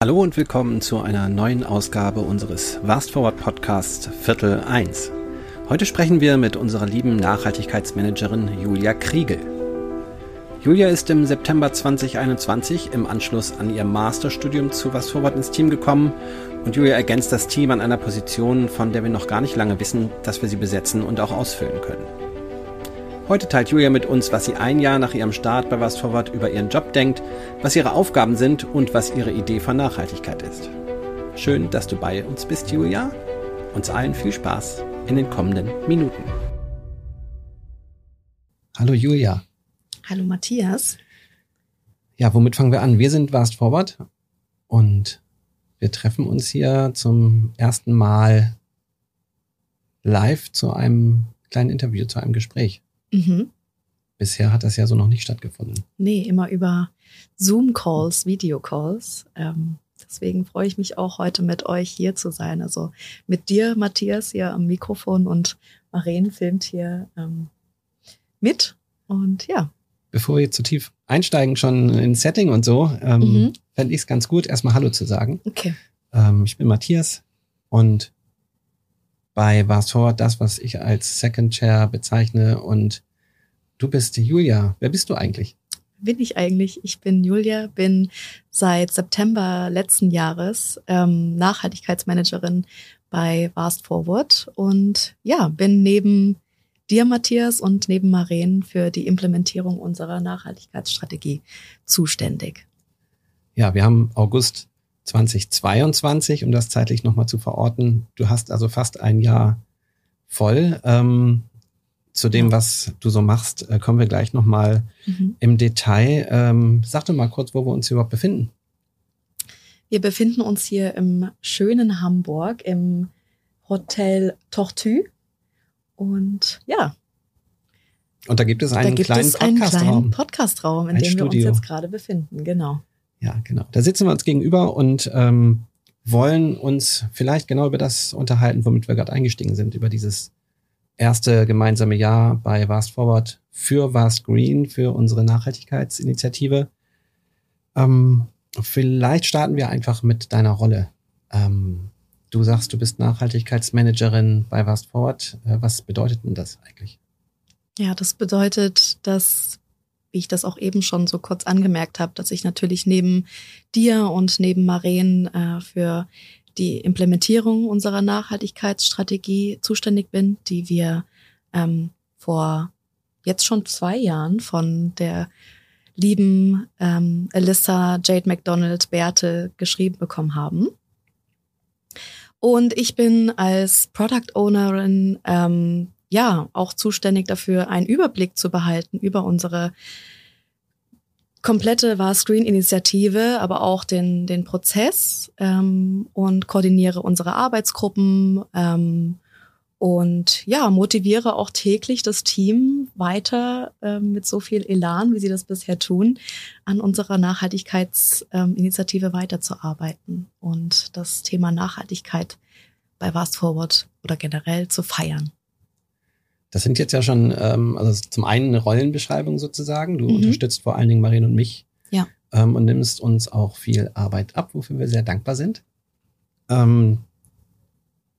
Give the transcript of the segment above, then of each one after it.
Hallo und willkommen zu einer neuen Ausgabe unseres Vast Forward Podcast Viertel 1. Heute sprechen wir mit unserer lieben Nachhaltigkeitsmanagerin Julia Kriegel. Julia ist im September 2021 im Anschluss an ihr Masterstudium zu Vast Forward ins Team gekommen und Julia ergänzt das Team an einer Position, von der wir noch gar nicht lange wissen, dass wir sie besetzen und auch ausfüllen können. Heute teilt Julia mit uns, was sie ein Jahr nach ihrem Start bei Was Forward über ihren Job denkt, was ihre Aufgaben sind und was ihre Idee von Nachhaltigkeit ist. Schön, dass du bei uns bist, Julia. Uns allen viel Spaß in den kommenden Minuten. Hallo Julia. Hallo Matthias. Ja, womit fangen wir an? Wir sind Vast Forward und wir treffen uns hier zum ersten Mal live zu einem kleinen Interview, zu einem Gespräch. Mhm. Bisher hat das ja so noch nicht stattgefunden. Nee, immer über Zoom-Calls, Video-Calls. Ähm, deswegen freue ich mich auch heute mit euch hier zu sein. Also mit dir, Matthias, hier am Mikrofon und Maren filmt hier ähm, mit. Und ja. Bevor wir jetzt zu tief einsteigen, schon ins Setting und so, ähm, mhm. fände ich es ganz gut, erstmal Hallo zu sagen. Okay. Ähm, ich bin Matthias und bei Vast Forward das, was ich als Second Chair bezeichne. Und du bist Julia. Wer bist du eigentlich? Bin ich eigentlich? Ich bin Julia, bin seit September letzten Jahres ähm, Nachhaltigkeitsmanagerin bei Vast Forward und ja, bin neben dir, Matthias, und neben Maren für die Implementierung unserer Nachhaltigkeitsstrategie zuständig. Ja, wir haben August 2022, um das zeitlich nochmal zu verorten. Du hast also fast ein Jahr voll. Ähm, zu dem, was du so machst, äh, kommen wir gleich nochmal mhm. im Detail. Ähm, sag doch mal kurz, wo wir uns überhaupt befinden. Wir befinden uns hier im schönen Hamburg im Hotel Tortue. Und ja. Und da gibt es einen da gibt kleinen Podcastraum. Podcastraum, in dem Studio. wir uns jetzt gerade befinden. Genau. Ja, genau. Da sitzen wir uns gegenüber und ähm, wollen uns vielleicht genau über das unterhalten, womit wir gerade eingestiegen sind, über dieses erste gemeinsame Jahr bei Vast Forward für Vast Green, für unsere Nachhaltigkeitsinitiative. Ähm, vielleicht starten wir einfach mit deiner Rolle. Ähm, du sagst, du bist Nachhaltigkeitsmanagerin bei Vast Forward. Äh, was bedeutet denn das eigentlich? Ja, das bedeutet, dass wie ich das auch eben schon so kurz angemerkt habe, dass ich natürlich neben dir und neben Maren äh, für die Implementierung unserer Nachhaltigkeitsstrategie zuständig bin, die wir ähm, vor jetzt schon zwei Jahren von der lieben ähm, Alyssa Jade McDonald Berthe geschrieben bekommen haben. Und ich bin als Product Ownerin ähm, ja auch zuständig dafür, einen Überblick zu behalten über unsere komplette war Screen-Initiative, aber auch den, den Prozess ähm, und koordiniere unsere Arbeitsgruppen ähm, und ja, motiviere auch täglich das Team weiter ähm, mit so viel Elan, wie sie das bisher tun, an unserer Nachhaltigkeitsinitiative weiterzuarbeiten und das Thema Nachhaltigkeit bei Fast Forward oder generell zu feiern. Das sind jetzt ja schon, ähm, also zum einen eine Rollenbeschreibung sozusagen. Du mhm. unterstützt vor allen Dingen Marien und mich. Ja. Ähm, und nimmst uns auch viel Arbeit ab, wofür wir sehr dankbar sind. Ähm,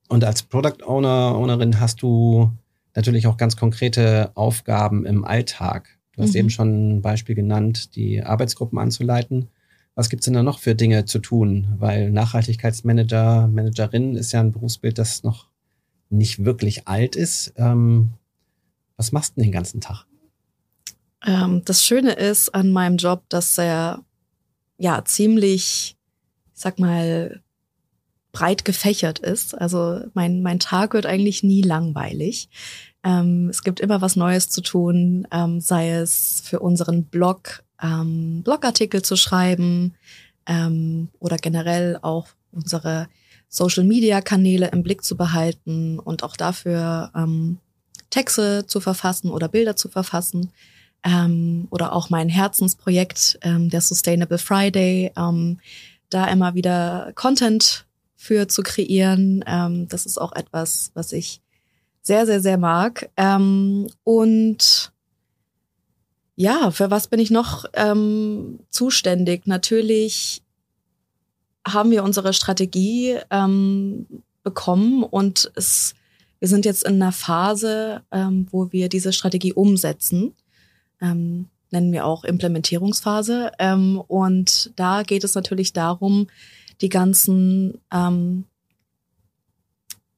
und als Product Owner, Ownerin hast du natürlich auch ganz konkrete Aufgaben im Alltag. Du hast mhm. eben schon ein Beispiel genannt, die Arbeitsgruppen anzuleiten. Was gibt's denn da noch für Dinge zu tun? Weil Nachhaltigkeitsmanager, Managerin ist ja ein Berufsbild, das noch nicht wirklich alt ist. Ähm, was machst du den ganzen Tag? Ähm, das Schöne ist an meinem Job, dass er ja ziemlich, ich sag mal, breit gefächert ist. Also mein, mein Tag wird eigentlich nie langweilig. Ähm, es gibt immer was Neues zu tun, ähm, sei es für unseren Blog ähm, Blogartikel zu schreiben ähm, oder generell auch unsere Social-Media-Kanäle im Blick zu behalten und auch dafür ähm, Texte zu verfassen oder Bilder zu verfassen. Ähm, oder auch mein Herzensprojekt, ähm, der Sustainable Friday, ähm, da immer wieder Content für zu kreieren. Ähm, das ist auch etwas, was ich sehr, sehr, sehr mag. Ähm, und ja, für was bin ich noch ähm, zuständig? Natürlich haben wir unsere Strategie ähm, bekommen und es, wir sind jetzt in einer Phase, ähm, wo wir diese Strategie umsetzen. Ähm, nennen wir auch Implementierungsphase. Ähm, und da geht es natürlich darum, die ganzen ähm,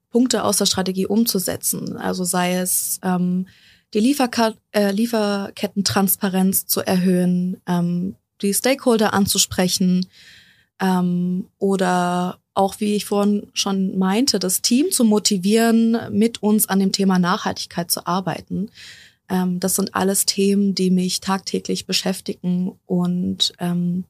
Punkte aus der Strategie umzusetzen. Also sei es ähm, die Lieferka äh, Lieferkettentransparenz zu erhöhen, ähm, die Stakeholder anzusprechen ähm, oder auch, wie ich vorhin schon meinte, das Team zu motivieren, mit uns an dem Thema Nachhaltigkeit zu arbeiten. Ähm, das sind alles Themen, die mich tagtäglich beschäftigen und ähm,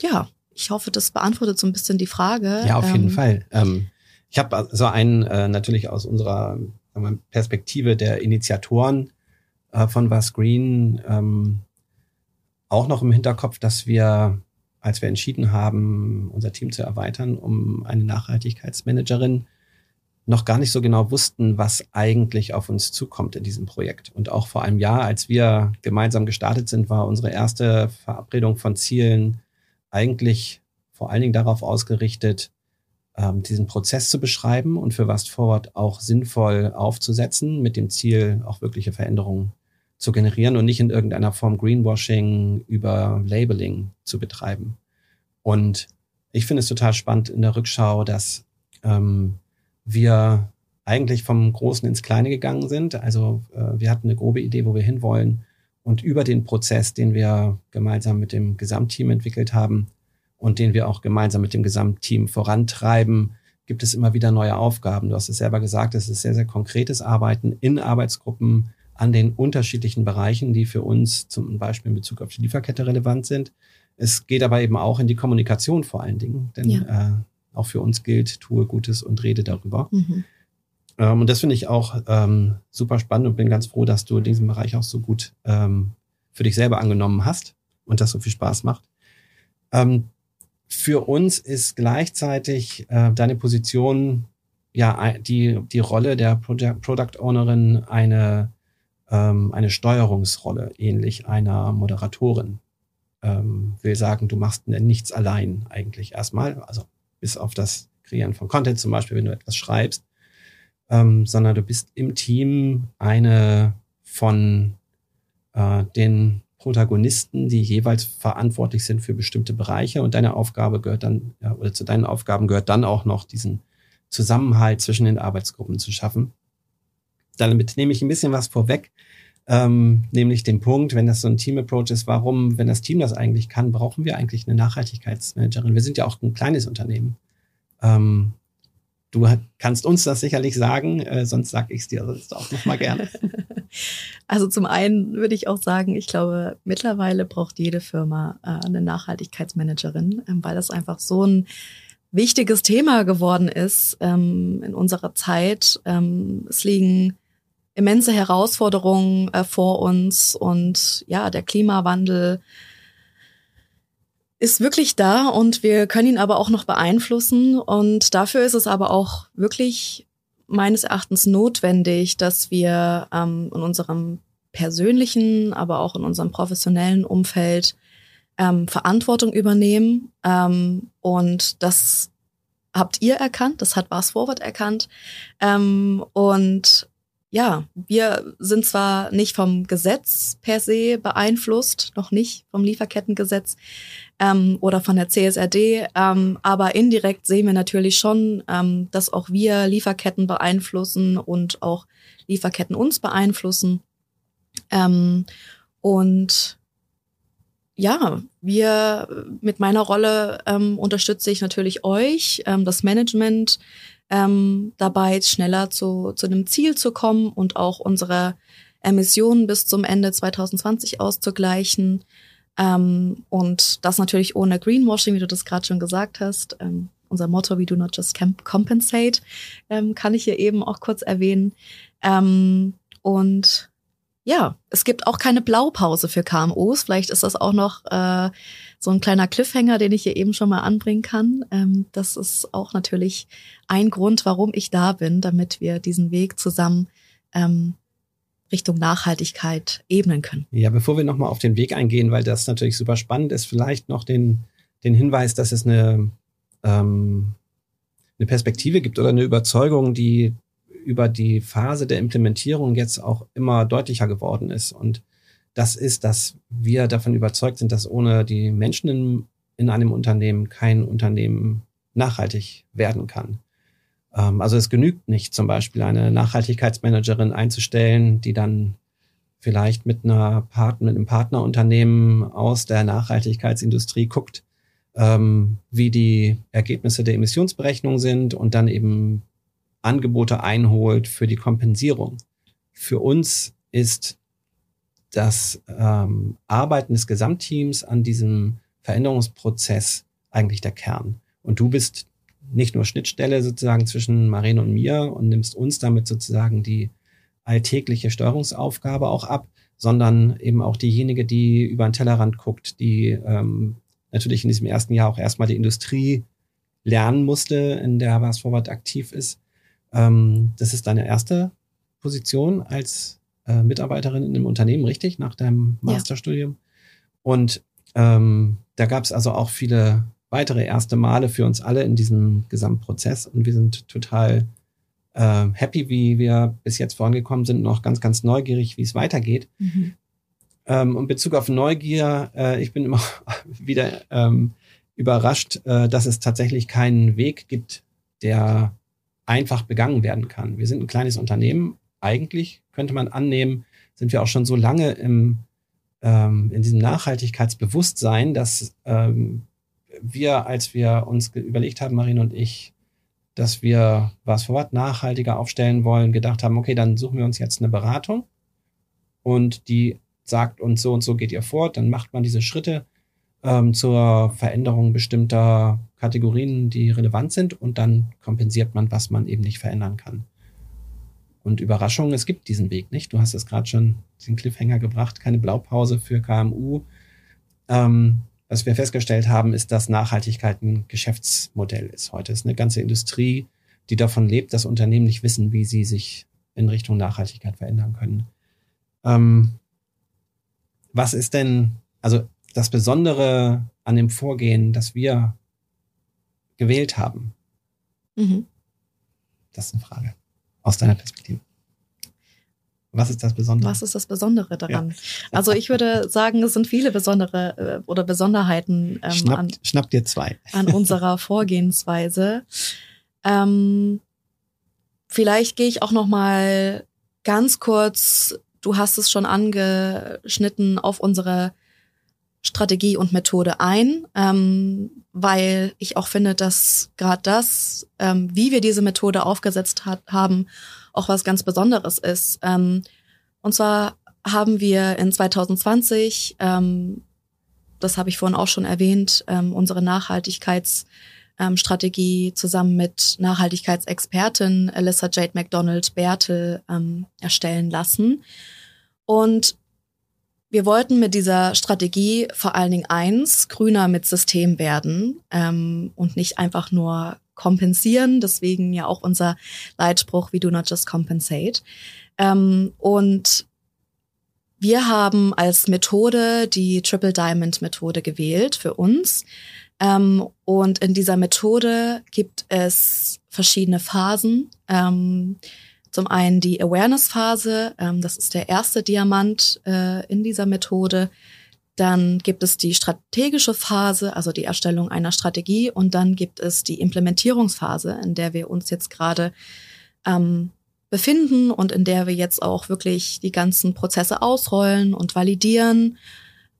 ja, ich hoffe, das beantwortet so ein bisschen die Frage. Ja, auf jeden ähm, Fall. Ähm, ich habe so einen äh, natürlich aus unserer wir, Perspektive der Initiatoren äh, von Was Green ähm, auch noch im Hinterkopf, dass wir, als wir entschieden haben, unser Team zu erweitern um eine Nachhaltigkeitsmanagerin, noch gar nicht so genau wussten, was eigentlich auf uns zukommt in diesem Projekt. Und auch vor einem Jahr, als wir gemeinsam gestartet sind, war unsere erste Verabredung von Zielen eigentlich vor allen Dingen darauf ausgerichtet, ähm, diesen Prozess zu beschreiben und für Fast Forward auch sinnvoll aufzusetzen, mit dem Ziel, auch wirkliche Veränderungen zu generieren und nicht in irgendeiner Form Greenwashing über Labeling zu betreiben. Und ich finde es total spannend in der Rückschau, dass ähm, wir eigentlich vom Großen ins Kleine gegangen sind. Also äh, wir hatten eine grobe Idee, wo wir hinwollen. Und über den Prozess, den wir gemeinsam mit dem Gesamtteam entwickelt haben, und den wir auch gemeinsam mit dem Gesamtteam vorantreiben, gibt es immer wieder neue Aufgaben. Du hast es selber gesagt, es ist sehr, sehr konkretes Arbeiten in Arbeitsgruppen an den unterschiedlichen Bereichen, die für uns zum Beispiel in Bezug auf die Lieferkette relevant sind. Es geht aber eben auch in die Kommunikation vor allen Dingen, denn ja. äh, auch für uns gilt, tue Gutes und rede darüber. Mhm. Ähm, und das finde ich auch ähm, super spannend und bin ganz froh, dass du diesen Bereich auch so gut ähm, für dich selber angenommen hast und das so viel Spaß macht. Ähm, für uns ist gleichzeitig äh, deine Position, ja, die, die Rolle der Project, Product Ownerin eine, ähm, eine Steuerungsrolle, ähnlich einer Moderatorin. Ähm, will sagen, du machst nichts allein eigentlich erstmal, also bis auf das Kreieren von Content zum Beispiel, wenn du etwas schreibst, ähm, sondern du bist im Team eine von äh, den Protagonisten, die jeweils verantwortlich sind für bestimmte Bereiche. Und deine Aufgabe gehört dann, ja, oder zu deinen Aufgaben gehört dann auch noch diesen Zusammenhalt zwischen den Arbeitsgruppen zu schaffen. Damit nehme ich ein bisschen was vorweg, ähm, nämlich den Punkt, wenn das so ein Team-Approach ist, warum, wenn das Team das eigentlich kann, brauchen wir eigentlich eine Nachhaltigkeitsmanagerin. Wir sind ja auch ein kleines Unternehmen. Ähm, Du kannst uns das sicherlich sagen, äh, sonst sag ich es dir sonst auch noch mal gerne. Also zum einen würde ich auch sagen, ich glaube, mittlerweile braucht jede Firma äh, eine Nachhaltigkeitsmanagerin, ähm, weil das einfach so ein wichtiges Thema geworden ist ähm, in unserer Zeit. Ähm, es liegen immense Herausforderungen äh, vor uns und ja, der Klimawandel ist wirklich da und wir können ihn aber auch noch beeinflussen. Und dafür ist es aber auch wirklich meines Erachtens notwendig, dass wir ähm, in unserem persönlichen, aber auch in unserem professionellen Umfeld ähm, Verantwortung übernehmen. Ähm, und das habt ihr erkannt, das hat Bars Forward erkannt. Ähm, und ja, wir sind zwar nicht vom Gesetz per se beeinflusst, noch nicht vom Lieferkettengesetz ähm, oder von der CSRD, ähm, aber indirekt sehen wir natürlich schon, ähm, dass auch wir Lieferketten beeinflussen und auch Lieferketten uns beeinflussen. Ähm, und ja, wir mit meiner Rolle ähm, unterstütze ich natürlich euch, ähm, das Management, ähm, dabei, schneller zu, zu einem Ziel zu kommen und auch unsere Emissionen bis zum Ende 2020 auszugleichen. Ähm, und das natürlich ohne Greenwashing, wie du das gerade schon gesagt hast. Ähm, unser Motto, we do not just compensate, ähm, kann ich hier eben auch kurz erwähnen. Ähm, und ja, es gibt auch keine Blaupause für KMUs. Vielleicht ist das auch noch äh, so ein kleiner Cliffhanger, den ich hier eben schon mal anbringen kann. Ähm, das ist auch natürlich ein Grund, warum ich da bin, damit wir diesen Weg zusammen ähm, Richtung Nachhaltigkeit ebnen können. Ja, bevor wir nochmal auf den Weg eingehen, weil das natürlich super spannend ist, vielleicht noch den den Hinweis, dass es eine, ähm, eine Perspektive gibt oder eine Überzeugung, die über die Phase der Implementierung jetzt auch immer deutlicher geworden ist. Und das ist, dass wir davon überzeugt sind, dass ohne die Menschen in, in einem Unternehmen kein Unternehmen nachhaltig werden kann. Ähm, also es genügt nicht, zum Beispiel eine Nachhaltigkeitsmanagerin einzustellen, die dann vielleicht mit einer Partner, mit einem Partnerunternehmen aus der Nachhaltigkeitsindustrie guckt, ähm, wie die Ergebnisse der Emissionsberechnung sind und dann eben Angebote einholt für die Kompensierung. Für uns ist das ähm, Arbeiten des Gesamtteams an diesem Veränderungsprozess eigentlich der Kern. Und du bist nicht nur Schnittstelle sozusagen zwischen Marine und mir und nimmst uns damit sozusagen die alltägliche Steuerungsaufgabe auch ab, sondern eben auch diejenige, die über den Tellerrand guckt, die ähm, natürlich in diesem ersten Jahr auch erstmal die Industrie lernen musste, in der Was Forward aktiv ist. Ähm, das ist deine erste Position als äh, Mitarbeiterin in einem Unternehmen, richtig, nach deinem Masterstudium. Ja. Und ähm, da gab es also auch viele weitere erste Male für uns alle in diesem Gesamtprozess und wir sind total äh, happy, wie wir bis jetzt vorangekommen sind, noch ganz, ganz neugierig, wie es weitergeht. Mhm. Ähm, und Bezug auf Neugier, äh, ich bin immer wieder ähm, überrascht, äh, dass es tatsächlich keinen Weg gibt, der einfach begangen werden kann. Wir sind ein kleines Unternehmen. Eigentlich könnte man annehmen, sind wir auch schon so lange im, ähm, in diesem Nachhaltigkeitsbewusstsein, dass ähm, wir, als wir uns überlegt haben, Marine und ich, dass wir was vor Ort nachhaltiger aufstellen wollen, gedacht haben, okay, dann suchen wir uns jetzt eine Beratung und die sagt uns so und so geht ihr vor, dann macht man diese Schritte ähm, zur Veränderung bestimmter Kategorien, die relevant sind und dann kompensiert man, was man eben nicht verändern kann. Und Überraschung, es gibt diesen Weg nicht. Du hast es gerade schon den Cliffhanger gebracht, keine Blaupause für KMU. Ähm, was wir festgestellt haben, ist, dass Nachhaltigkeit ein Geschäftsmodell ist. Heute ist eine ganze Industrie, die davon lebt, dass Unternehmen nicht wissen, wie sie sich in Richtung Nachhaltigkeit verändern können. Ähm, was ist denn, also das Besondere an dem Vorgehen, das wir gewählt haben? Mhm. Das ist eine Frage aus deiner Perspektive. Was ist das Besondere? Was ist das Besondere daran? Ja. Also ich würde sagen, es sind viele besondere äh, oder Besonderheiten ähm, schnapp, an, schnapp dir zwei. an unserer Vorgehensweise. Ähm, vielleicht gehe ich auch noch mal ganz kurz. Du hast es schon angeschnitten auf unsere Strategie und Methode ein, ähm, weil ich auch finde, dass gerade das, ähm, wie wir diese Methode aufgesetzt hat, haben, auch was ganz Besonderes ist. Ähm, und zwar haben wir in 2020, ähm, das habe ich vorhin auch schon erwähnt, ähm, unsere Nachhaltigkeitsstrategie ähm, zusammen mit Nachhaltigkeitsexpertin Alyssa Jade McDonald Bertel ähm, erstellen lassen. Und wir wollten mit dieser Strategie vor allen Dingen eins, grüner mit System werden ähm, und nicht einfach nur kompensieren. Deswegen ja auch unser Leitspruch, we do not just compensate. Ähm, und wir haben als Methode die Triple Diamond Methode gewählt für uns. Ähm, und in dieser Methode gibt es verschiedene Phasen. Ähm, zum einen die Awareness-Phase, ähm, das ist der erste Diamant äh, in dieser Methode. Dann gibt es die strategische Phase, also die Erstellung einer Strategie. Und dann gibt es die Implementierungsphase, in der wir uns jetzt gerade ähm, befinden und in der wir jetzt auch wirklich die ganzen Prozesse ausrollen und validieren.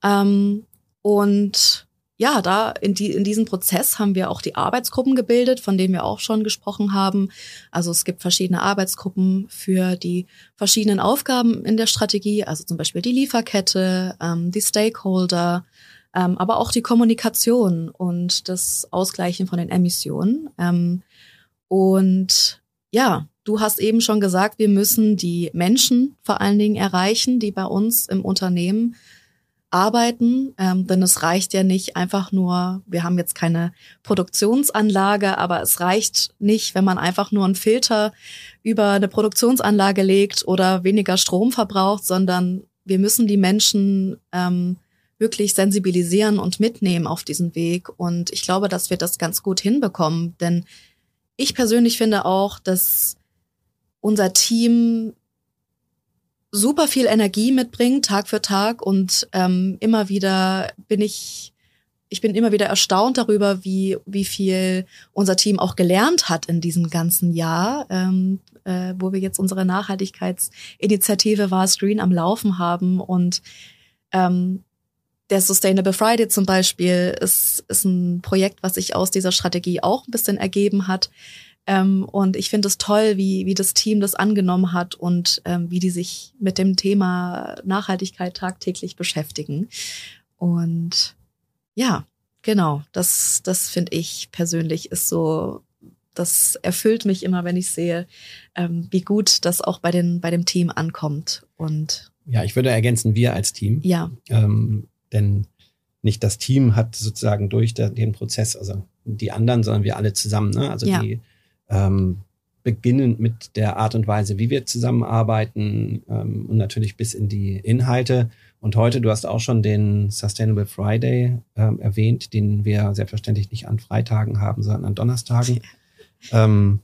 Ähm, und ja, da in, die, in diesem Prozess haben wir auch die Arbeitsgruppen gebildet, von denen wir auch schon gesprochen haben. Also es gibt verschiedene Arbeitsgruppen für die verschiedenen Aufgaben in der Strategie, also zum Beispiel die Lieferkette, ähm, die Stakeholder, ähm, aber auch die Kommunikation und das Ausgleichen von den Emissionen. Ähm, und ja, du hast eben schon gesagt, wir müssen die Menschen vor allen Dingen erreichen, die bei uns im Unternehmen arbeiten, ähm, denn es reicht ja nicht einfach nur, wir haben jetzt keine Produktionsanlage, aber es reicht nicht, wenn man einfach nur einen Filter über eine Produktionsanlage legt oder weniger Strom verbraucht, sondern wir müssen die Menschen ähm, wirklich sensibilisieren und mitnehmen auf diesen Weg. Und ich glaube, dass wir das ganz gut hinbekommen. Denn ich persönlich finde auch, dass unser Team super viel Energie mitbringt, Tag für Tag. Und ähm, immer wieder bin ich, ich bin immer wieder erstaunt darüber, wie, wie viel unser Team auch gelernt hat in diesem ganzen Jahr, ähm, äh, wo wir jetzt unsere Nachhaltigkeitsinitiative War Screen am Laufen haben. Und ähm, der Sustainable Friday zum Beispiel ist, ist ein Projekt, was sich aus dieser Strategie auch ein bisschen ergeben hat. Ähm, und ich finde es toll, wie, wie das Team das angenommen hat und ähm, wie die sich mit dem Thema Nachhaltigkeit tagtäglich beschäftigen. Und ja, genau, das, das finde ich persönlich ist so, das erfüllt mich immer, wenn ich sehe, ähm, wie gut das auch bei, den, bei dem Team ankommt. Und ja, ich würde ergänzen, wir als Team. Ja. Ähm, denn nicht das Team hat sozusagen durch den Prozess, also die anderen, sondern wir alle zusammen. Ne? Also ja. die ähm, beginnend mit der Art und Weise, wie wir zusammenarbeiten ähm, und natürlich bis in die Inhalte. Und heute, du hast auch schon den Sustainable Friday ähm, erwähnt, den wir selbstverständlich nicht an Freitagen haben, sondern an Donnerstagen. ähm,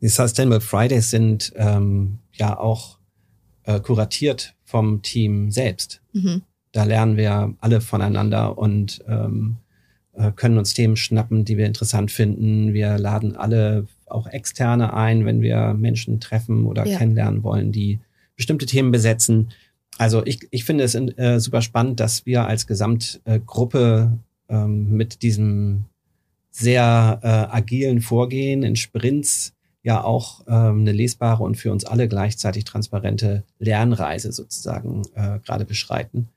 die Sustainable Fridays sind ähm, ja auch äh, kuratiert vom Team selbst. Mhm. Da lernen wir alle voneinander und ähm, äh, können uns Themen schnappen, die wir interessant finden. Wir laden alle auch Externe ein, wenn wir Menschen treffen oder ja. kennenlernen wollen, die bestimmte Themen besetzen. Also ich, ich finde es äh, super spannend, dass wir als Gesamtgruppe ähm, mit diesem sehr äh, agilen Vorgehen in Sprints ja auch ähm, eine lesbare und für uns alle gleichzeitig transparente Lernreise sozusagen äh, gerade beschreiten.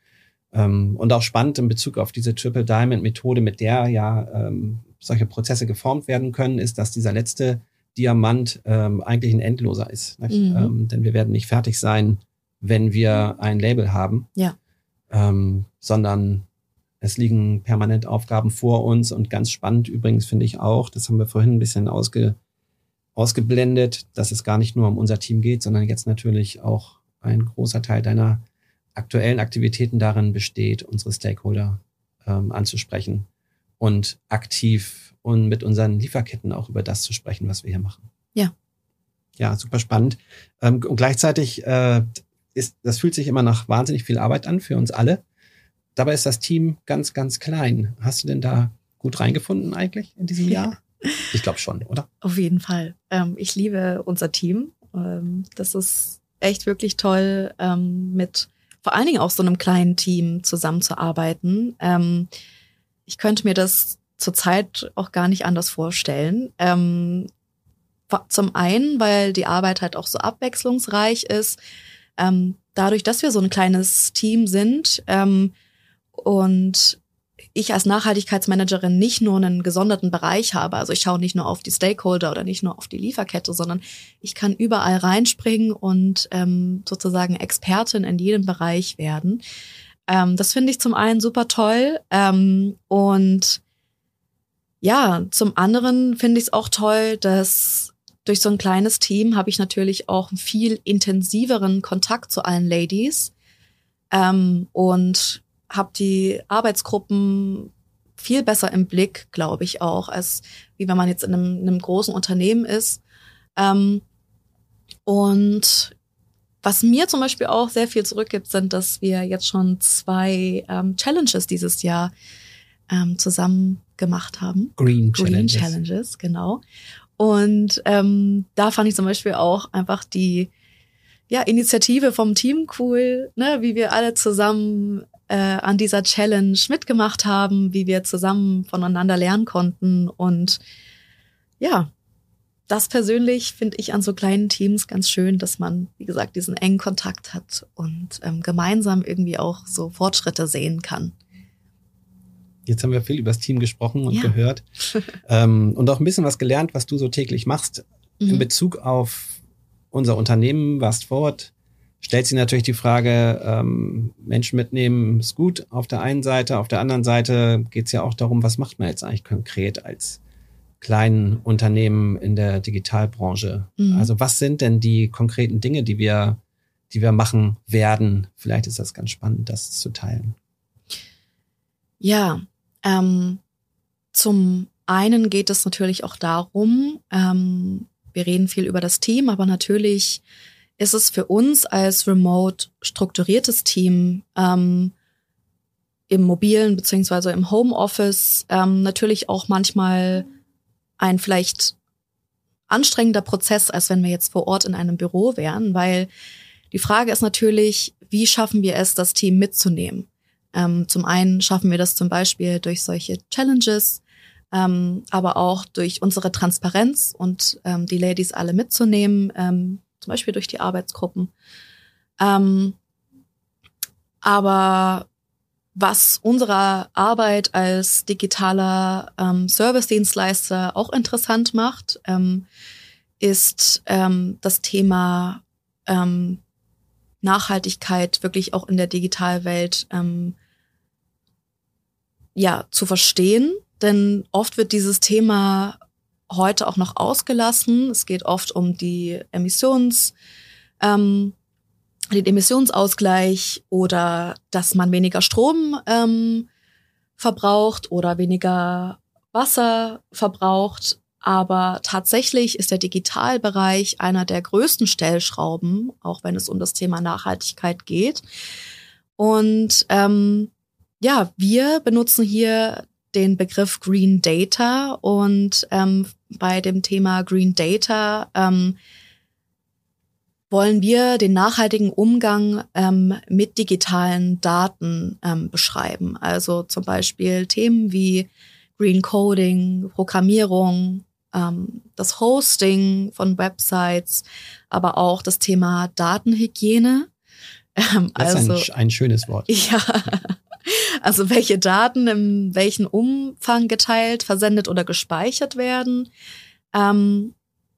Ähm, und auch spannend in Bezug auf diese Triple Diamond Methode, mit der ja ähm, solche Prozesse geformt werden können, ist, dass dieser letzte Diamant ähm, eigentlich ein endloser ist. Mhm. Ähm, denn wir werden nicht fertig sein, wenn wir ein Label haben, ja. ähm, sondern es liegen permanent Aufgaben vor uns und ganz spannend übrigens finde ich auch, das haben wir vorhin ein bisschen ausge, ausgeblendet, dass es gar nicht nur um unser Team geht, sondern jetzt natürlich auch ein großer Teil deiner aktuellen Aktivitäten darin besteht, unsere Stakeholder ähm, anzusprechen und aktiv und mit unseren Lieferketten auch über das zu sprechen, was wir hier machen. Ja. Ja, super spannend. Ähm, und gleichzeitig äh, ist, das fühlt sich immer nach wahnsinnig viel Arbeit an für uns alle. Dabei ist das Team ganz, ganz klein. Hast du denn da gut reingefunden eigentlich in diesem Jahr? Ich glaube schon, oder? Auf jeden Fall. Ähm, ich liebe unser Team. Ähm, das ist echt wirklich toll, ähm, mit vor allen Dingen auch so einem kleinen Team zusammenzuarbeiten. Ähm, ich könnte mir das zurzeit auch gar nicht anders vorstellen. Ähm, zum einen, weil die Arbeit halt auch so abwechslungsreich ist. Ähm, dadurch, dass wir so ein kleines Team sind ähm, und ich als Nachhaltigkeitsmanagerin nicht nur einen gesonderten Bereich habe, also ich schaue nicht nur auf die Stakeholder oder nicht nur auf die Lieferkette, sondern ich kann überall reinspringen und ähm, sozusagen Expertin in jedem Bereich werden. Ähm, das finde ich zum einen super toll ähm, und ja, zum anderen finde ich es auch toll, dass durch so ein kleines Team habe ich natürlich auch einen viel intensiveren Kontakt zu allen Ladies ähm, und habe die Arbeitsgruppen viel besser im Blick, glaube ich auch, als wie wenn man jetzt in einem, in einem großen Unternehmen ist. Ähm, und was mir zum Beispiel auch sehr viel zurückgibt, sind, dass wir jetzt schon zwei ähm, Challenges dieses Jahr ähm, zusammen gemacht haben. Green, Green Challenges. Challenges, genau. Und ähm, da fand ich zum Beispiel auch einfach die ja, Initiative vom Team cool, ne, wie wir alle zusammen äh, an dieser Challenge mitgemacht haben, wie wir zusammen voneinander lernen konnten. Und ja, das persönlich finde ich an so kleinen Teams ganz schön, dass man, wie gesagt, diesen engen Kontakt hat und ähm, gemeinsam irgendwie auch so Fortschritte sehen kann. Jetzt haben wir viel über das Team gesprochen und ja. gehört ähm, und auch ein bisschen was gelernt, was du so täglich machst mhm. in Bezug auf unser Unternehmen, Vast Forward stellt sich natürlich die Frage, ähm, Menschen mitnehmen ist gut auf der einen Seite, auf der anderen Seite geht es ja auch darum, was macht man jetzt eigentlich konkret als kleinen Unternehmen in der Digitalbranche? Mhm. Also was sind denn die konkreten Dinge, die wir, die wir machen werden? Vielleicht ist das ganz spannend, das zu teilen. Ja, ähm, zum einen geht es natürlich auch darum, ähm, wir reden viel über das Team, aber natürlich ist es für uns als remote strukturiertes Team ähm, im mobilen beziehungsweise im Homeoffice ähm, natürlich auch manchmal ein vielleicht anstrengender Prozess, als wenn wir jetzt vor Ort in einem Büro wären, weil die Frage ist natürlich, wie schaffen wir es, das Team mitzunehmen? Ähm, zum einen schaffen wir das zum Beispiel durch solche Challenges, ähm, aber auch durch unsere Transparenz und ähm, die Ladies alle mitzunehmen, ähm, zum Beispiel durch die Arbeitsgruppen. Ähm, aber was unsere Arbeit als digitaler ähm, Service-Dienstleister auch interessant macht, ähm, ist ähm, das Thema ähm, Nachhaltigkeit wirklich auch in der Digitalwelt ähm, ja zu verstehen. Denn oft wird dieses Thema heute auch noch ausgelassen. Es geht oft um die Emissions, ähm, den Emissionsausgleich oder dass man weniger Strom ähm, verbraucht oder weniger Wasser verbraucht. Aber tatsächlich ist der Digitalbereich einer der größten Stellschrauben, auch wenn es um das Thema Nachhaltigkeit geht. Und ähm, ja, wir benutzen hier den Begriff Green Data und ähm, bei dem Thema Green Data ähm, wollen wir den nachhaltigen Umgang ähm, mit digitalen Daten ähm, beschreiben. Also zum Beispiel Themen wie Green Coding, Programmierung, ähm, das Hosting von Websites, aber auch das Thema Datenhygiene. Ähm, das also, ist ein, ein schönes Wort. Ja. Also welche Daten in welchem Umfang geteilt, versendet oder gespeichert werden. Ähm,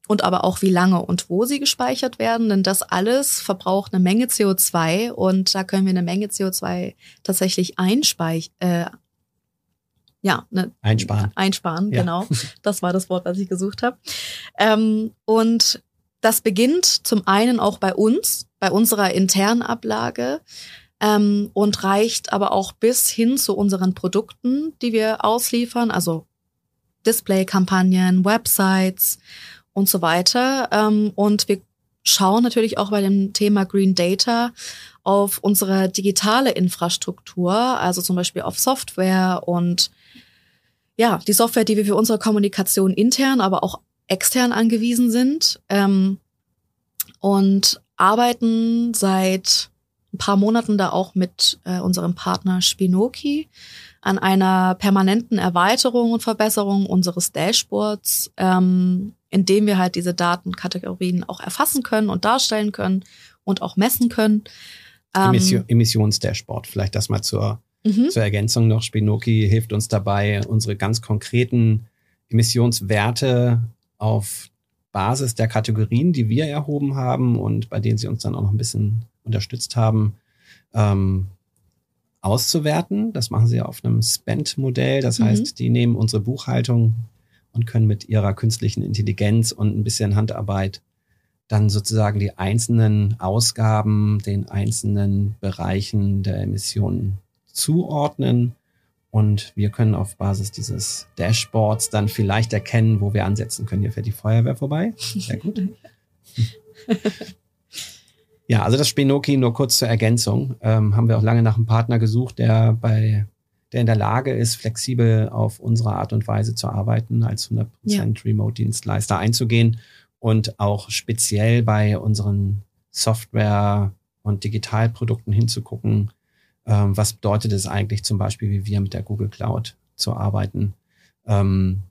und aber auch wie lange und wo sie gespeichert werden, denn das alles verbraucht eine Menge CO2 und da können wir eine Menge CO2 tatsächlich einspeichern. Äh, ja, ne, einsparen. Einsparen, ja. genau. Das war das Wort, was ich gesucht habe. Ähm, und das beginnt zum einen auch bei uns, bei unserer internen Ablage ähm, und reicht aber auch bis hin zu unseren Produkten, die wir ausliefern, also Display-Kampagnen, Websites und so weiter. Ähm, und wir schauen natürlich auch bei dem Thema Green Data auf unsere digitale Infrastruktur, also zum Beispiel auf Software und ja, die Software, die wir für unsere Kommunikation intern, aber auch extern angewiesen sind ähm, und arbeiten seit ein paar Monaten da auch mit äh, unserem Partner Spinoki an einer permanenten Erweiterung und Verbesserung unseres Dashboards, ähm, indem wir halt diese Datenkategorien auch erfassen können und darstellen können und auch messen können. Ähm, Emission, Emissionsdashboard, vielleicht das mal zur, mhm. zur Ergänzung noch. Spinoki hilft uns dabei, unsere ganz konkreten Emissionswerte auf Basis der Kategorien, die wir erhoben haben und bei denen sie uns dann auch noch ein bisschen unterstützt haben, ähm, auszuwerten. Das machen sie auf einem Spend-Modell. Das mhm. heißt, die nehmen unsere Buchhaltung und können mit ihrer künstlichen Intelligenz und ein bisschen Handarbeit dann sozusagen die einzelnen Ausgaben den einzelnen Bereichen der Emissionen zuordnen. Und wir können auf Basis dieses Dashboards dann vielleicht erkennen, wo wir ansetzen können. Hier fährt die Feuerwehr vorbei. Sehr gut. Ja, also das Spinoki nur kurz zur Ergänzung. Ähm, haben wir auch lange nach einem Partner gesucht, der bei der in der Lage ist, flexibel auf unsere Art und Weise zu arbeiten, als 100% ja. Remote-Dienstleister einzugehen und auch speziell bei unseren Software- und Digitalprodukten hinzugucken, ähm, was bedeutet es eigentlich zum Beispiel, wie wir mit der Google Cloud zu arbeiten. Ähm,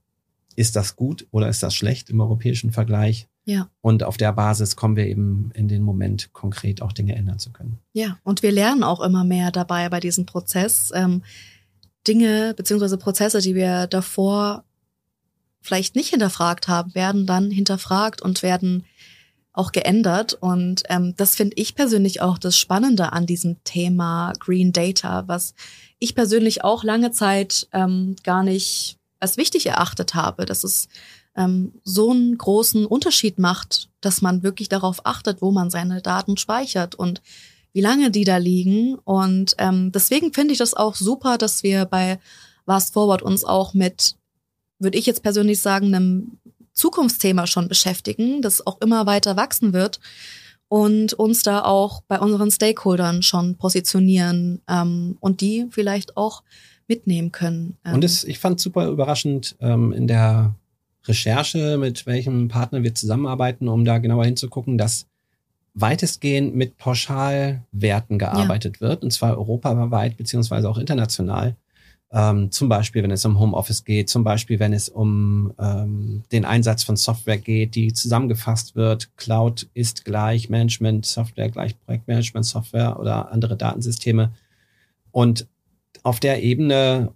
ist das gut oder ist das schlecht im europäischen Vergleich? Ja. Und auf der Basis kommen wir eben in den Moment konkret auch Dinge ändern zu können. Ja, und wir lernen auch immer mehr dabei bei diesem Prozess. Ähm, Dinge beziehungsweise Prozesse, die wir davor vielleicht nicht hinterfragt haben, werden dann hinterfragt und werden auch geändert. Und ähm, das finde ich persönlich auch das Spannende an diesem Thema Green Data, was ich persönlich auch lange Zeit ähm, gar nicht als wichtig erachtet habe, dass es ähm, so einen großen Unterschied macht, dass man wirklich darauf achtet, wo man seine Daten speichert und wie lange die da liegen. Und ähm, deswegen finde ich das auch super, dass wir bei Fast Forward uns auch mit, würde ich jetzt persönlich sagen, einem Zukunftsthema schon beschäftigen, das auch immer weiter wachsen wird und uns da auch bei unseren Stakeholdern schon positionieren ähm, und die vielleicht auch mitnehmen können. Ähm. Und es, ich fand super überraschend ähm, in der Recherche, mit welchem Partner wir zusammenarbeiten, um da genauer hinzugucken, dass weitestgehend mit Pauschalwerten gearbeitet ja. wird, und zwar europaweit beziehungsweise auch international. Ähm, zum Beispiel, wenn es um Homeoffice geht, zum Beispiel, wenn es um ähm, den Einsatz von Software geht, die zusammengefasst wird. Cloud ist gleich Management Software gleich Projektmanagement Software oder andere Datensysteme. Und auf der Ebene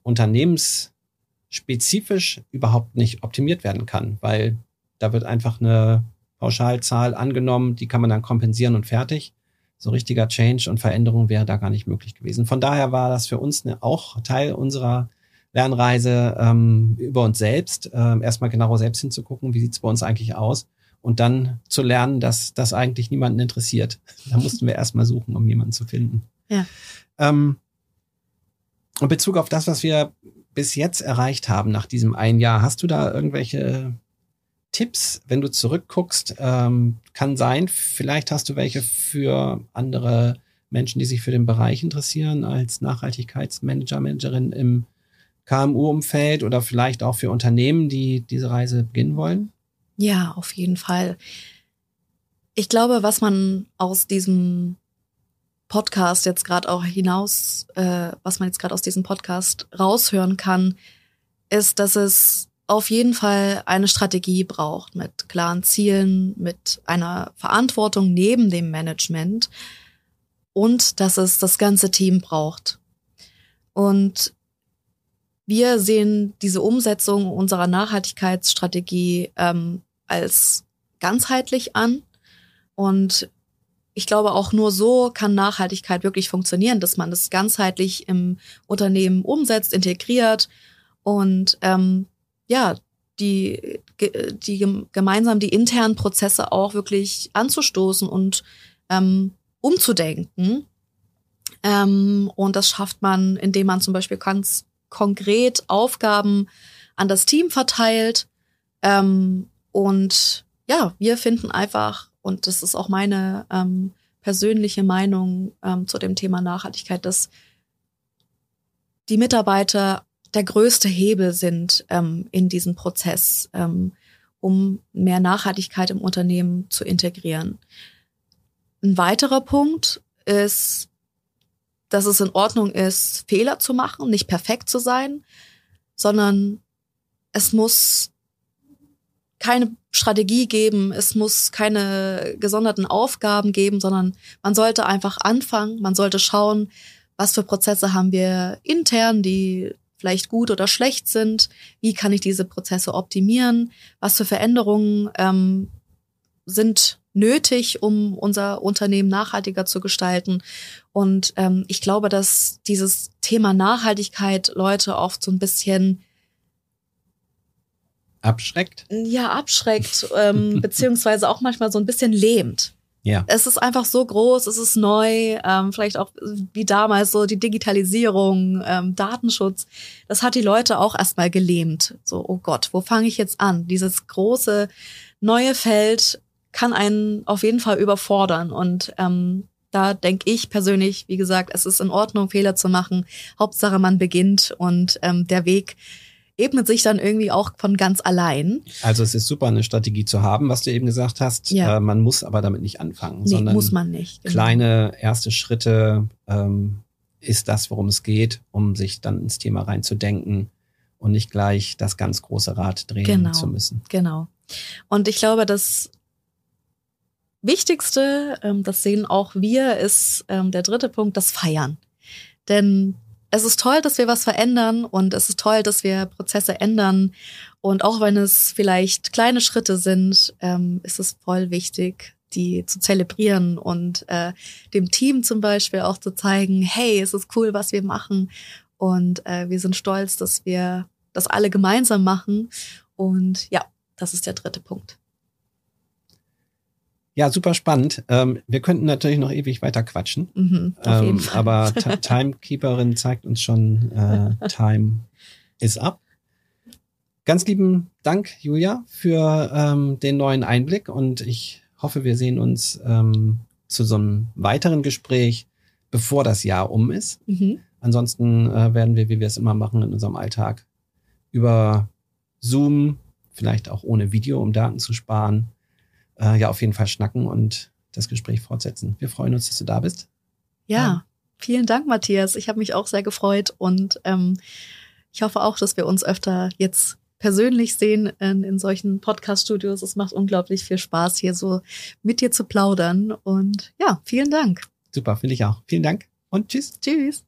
unternehmensspezifisch überhaupt nicht optimiert werden kann, weil da wird einfach eine Pauschalzahl angenommen, die kann man dann kompensieren und fertig so richtiger Change und Veränderung wäre da gar nicht möglich gewesen. Von daher war das für uns eine, auch Teil unserer Lernreise ähm, über uns selbst, ähm, erstmal genauer selbst hinzugucken, wie sieht's bei uns eigentlich aus und dann zu lernen, dass das eigentlich niemanden interessiert. Da mussten wir erstmal suchen, um jemanden zu finden. Ja. Ähm, in Bezug auf das, was wir bis jetzt erreicht haben nach diesem ein Jahr, hast du da irgendwelche Tipps, wenn du zurückguckst, ähm, kann sein, vielleicht hast du welche für andere Menschen, die sich für den Bereich interessieren, als Nachhaltigkeitsmanager, Managerin im KMU-Umfeld oder vielleicht auch für Unternehmen, die diese Reise beginnen wollen? Ja, auf jeden Fall. Ich glaube, was man aus diesem Podcast jetzt gerade auch hinaus, äh, was man jetzt gerade aus diesem Podcast raushören kann, ist, dass es auf jeden Fall eine Strategie braucht mit klaren Zielen, mit einer Verantwortung neben dem Management und dass es das ganze Team braucht. Und wir sehen diese Umsetzung unserer Nachhaltigkeitsstrategie ähm, als ganzheitlich an. Und ich glaube, auch nur so kann Nachhaltigkeit wirklich funktionieren, dass man das ganzheitlich im Unternehmen umsetzt, integriert und ähm, ja, die, die gemeinsam die internen Prozesse auch wirklich anzustoßen und ähm, umzudenken. Ähm, und das schafft man, indem man zum Beispiel ganz konkret Aufgaben an das Team verteilt. Ähm, und ja, wir finden einfach, und das ist auch meine ähm, persönliche Meinung ähm, zu dem Thema Nachhaltigkeit, dass die Mitarbeiter der größte Hebel sind ähm, in diesem Prozess, ähm, um mehr Nachhaltigkeit im Unternehmen zu integrieren. Ein weiterer Punkt ist, dass es in Ordnung ist, Fehler zu machen, nicht perfekt zu sein, sondern es muss keine Strategie geben, es muss keine gesonderten Aufgaben geben, sondern man sollte einfach anfangen, man sollte schauen, was für Prozesse haben wir intern, die vielleicht gut oder schlecht sind, wie kann ich diese Prozesse optimieren, was für Veränderungen ähm, sind nötig, um unser Unternehmen nachhaltiger zu gestalten. Und ähm, ich glaube, dass dieses Thema Nachhaltigkeit Leute oft so ein bisschen abschreckt. Ja, abschreckt, ähm, beziehungsweise auch manchmal so ein bisschen lähmt. Ja. Es ist einfach so groß, es ist neu, ähm, vielleicht auch wie damals so die Digitalisierung, ähm, Datenschutz. Das hat die Leute auch erstmal gelähmt. So, oh Gott, wo fange ich jetzt an? Dieses große neue Feld kann einen auf jeden Fall überfordern. Und ähm, da denke ich persönlich, wie gesagt, es ist in Ordnung, Fehler zu machen. Hauptsache, man beginnt und ähm, der Weg ebnet sich dann irgendwie auch von ganz allein. Also es ist super, eine Strategie zu haben, was du eben gesagt hast. Ja. Äh, man muss aber damit nicht anfangen, nee, sondern muss man nicht. Genau. Kleine erste Schritte ähm, ist das, worum es geht, um sich dann ins Thema reinzudenken und nicht gleich das ganz große Rad drehen genau, zu müssen. Genau. Und ich glaube, das Wichtigste, ähm, das sehen auch wir, ist ähm, der dritte Punkt, das Feiern. Denn es ist toll, dass wir was verändern und es ist toll, dass wir Prozesse ändern. Und auch wenn es vielleicht kleine Schritte sind, ähm, ist es voll wichtig, die zu zelebrieren und äh, dem Team zum Beispiel auch zu zeigen, hey, es ist cool, was wir machen. Und äh, wir sind stolz, dass wir das alle gemeinsam machen. Und ja, das ist der dritte Punkt. Ja, super spannend. Ähm, wir könnten natürlich noch ewig weiter quatschen. Mhm, Fall. Aber Ti- Timekeeperin zeigt uns schon, äh, Time is up. Ganz lieben Dank, Julia, für ähm, den neuen Einblick und ich hoffe, wir sehen uns ähm, zu so einem weiteren Gespräch, bevor das Jahr um ist. Mhm. Ansonsten äh, werden wir, wie wir es immer machen in unserem Alltag, über Zoom, vielleicht auch ohne Video, um Daten zu sparen, äh, ja auf jeden Fall schnacken und das Gespräch fortsetzen. Wir freuen uns, dass du da bist. Ja, Ja. vielen Dank, Matthias. Ich habe mich auch sehr gefreut und ähm, ich hoffe auch, dass wir uns öfter jetzt persönlich sehen in, in solchen Podcast-Studios. Es macht unglaublich viel Spaß, hier so mit dir zu plaudern. Und ja, vielen Dank. Super, finde ich auch. Vielen Dank und tschüss. Tschüss.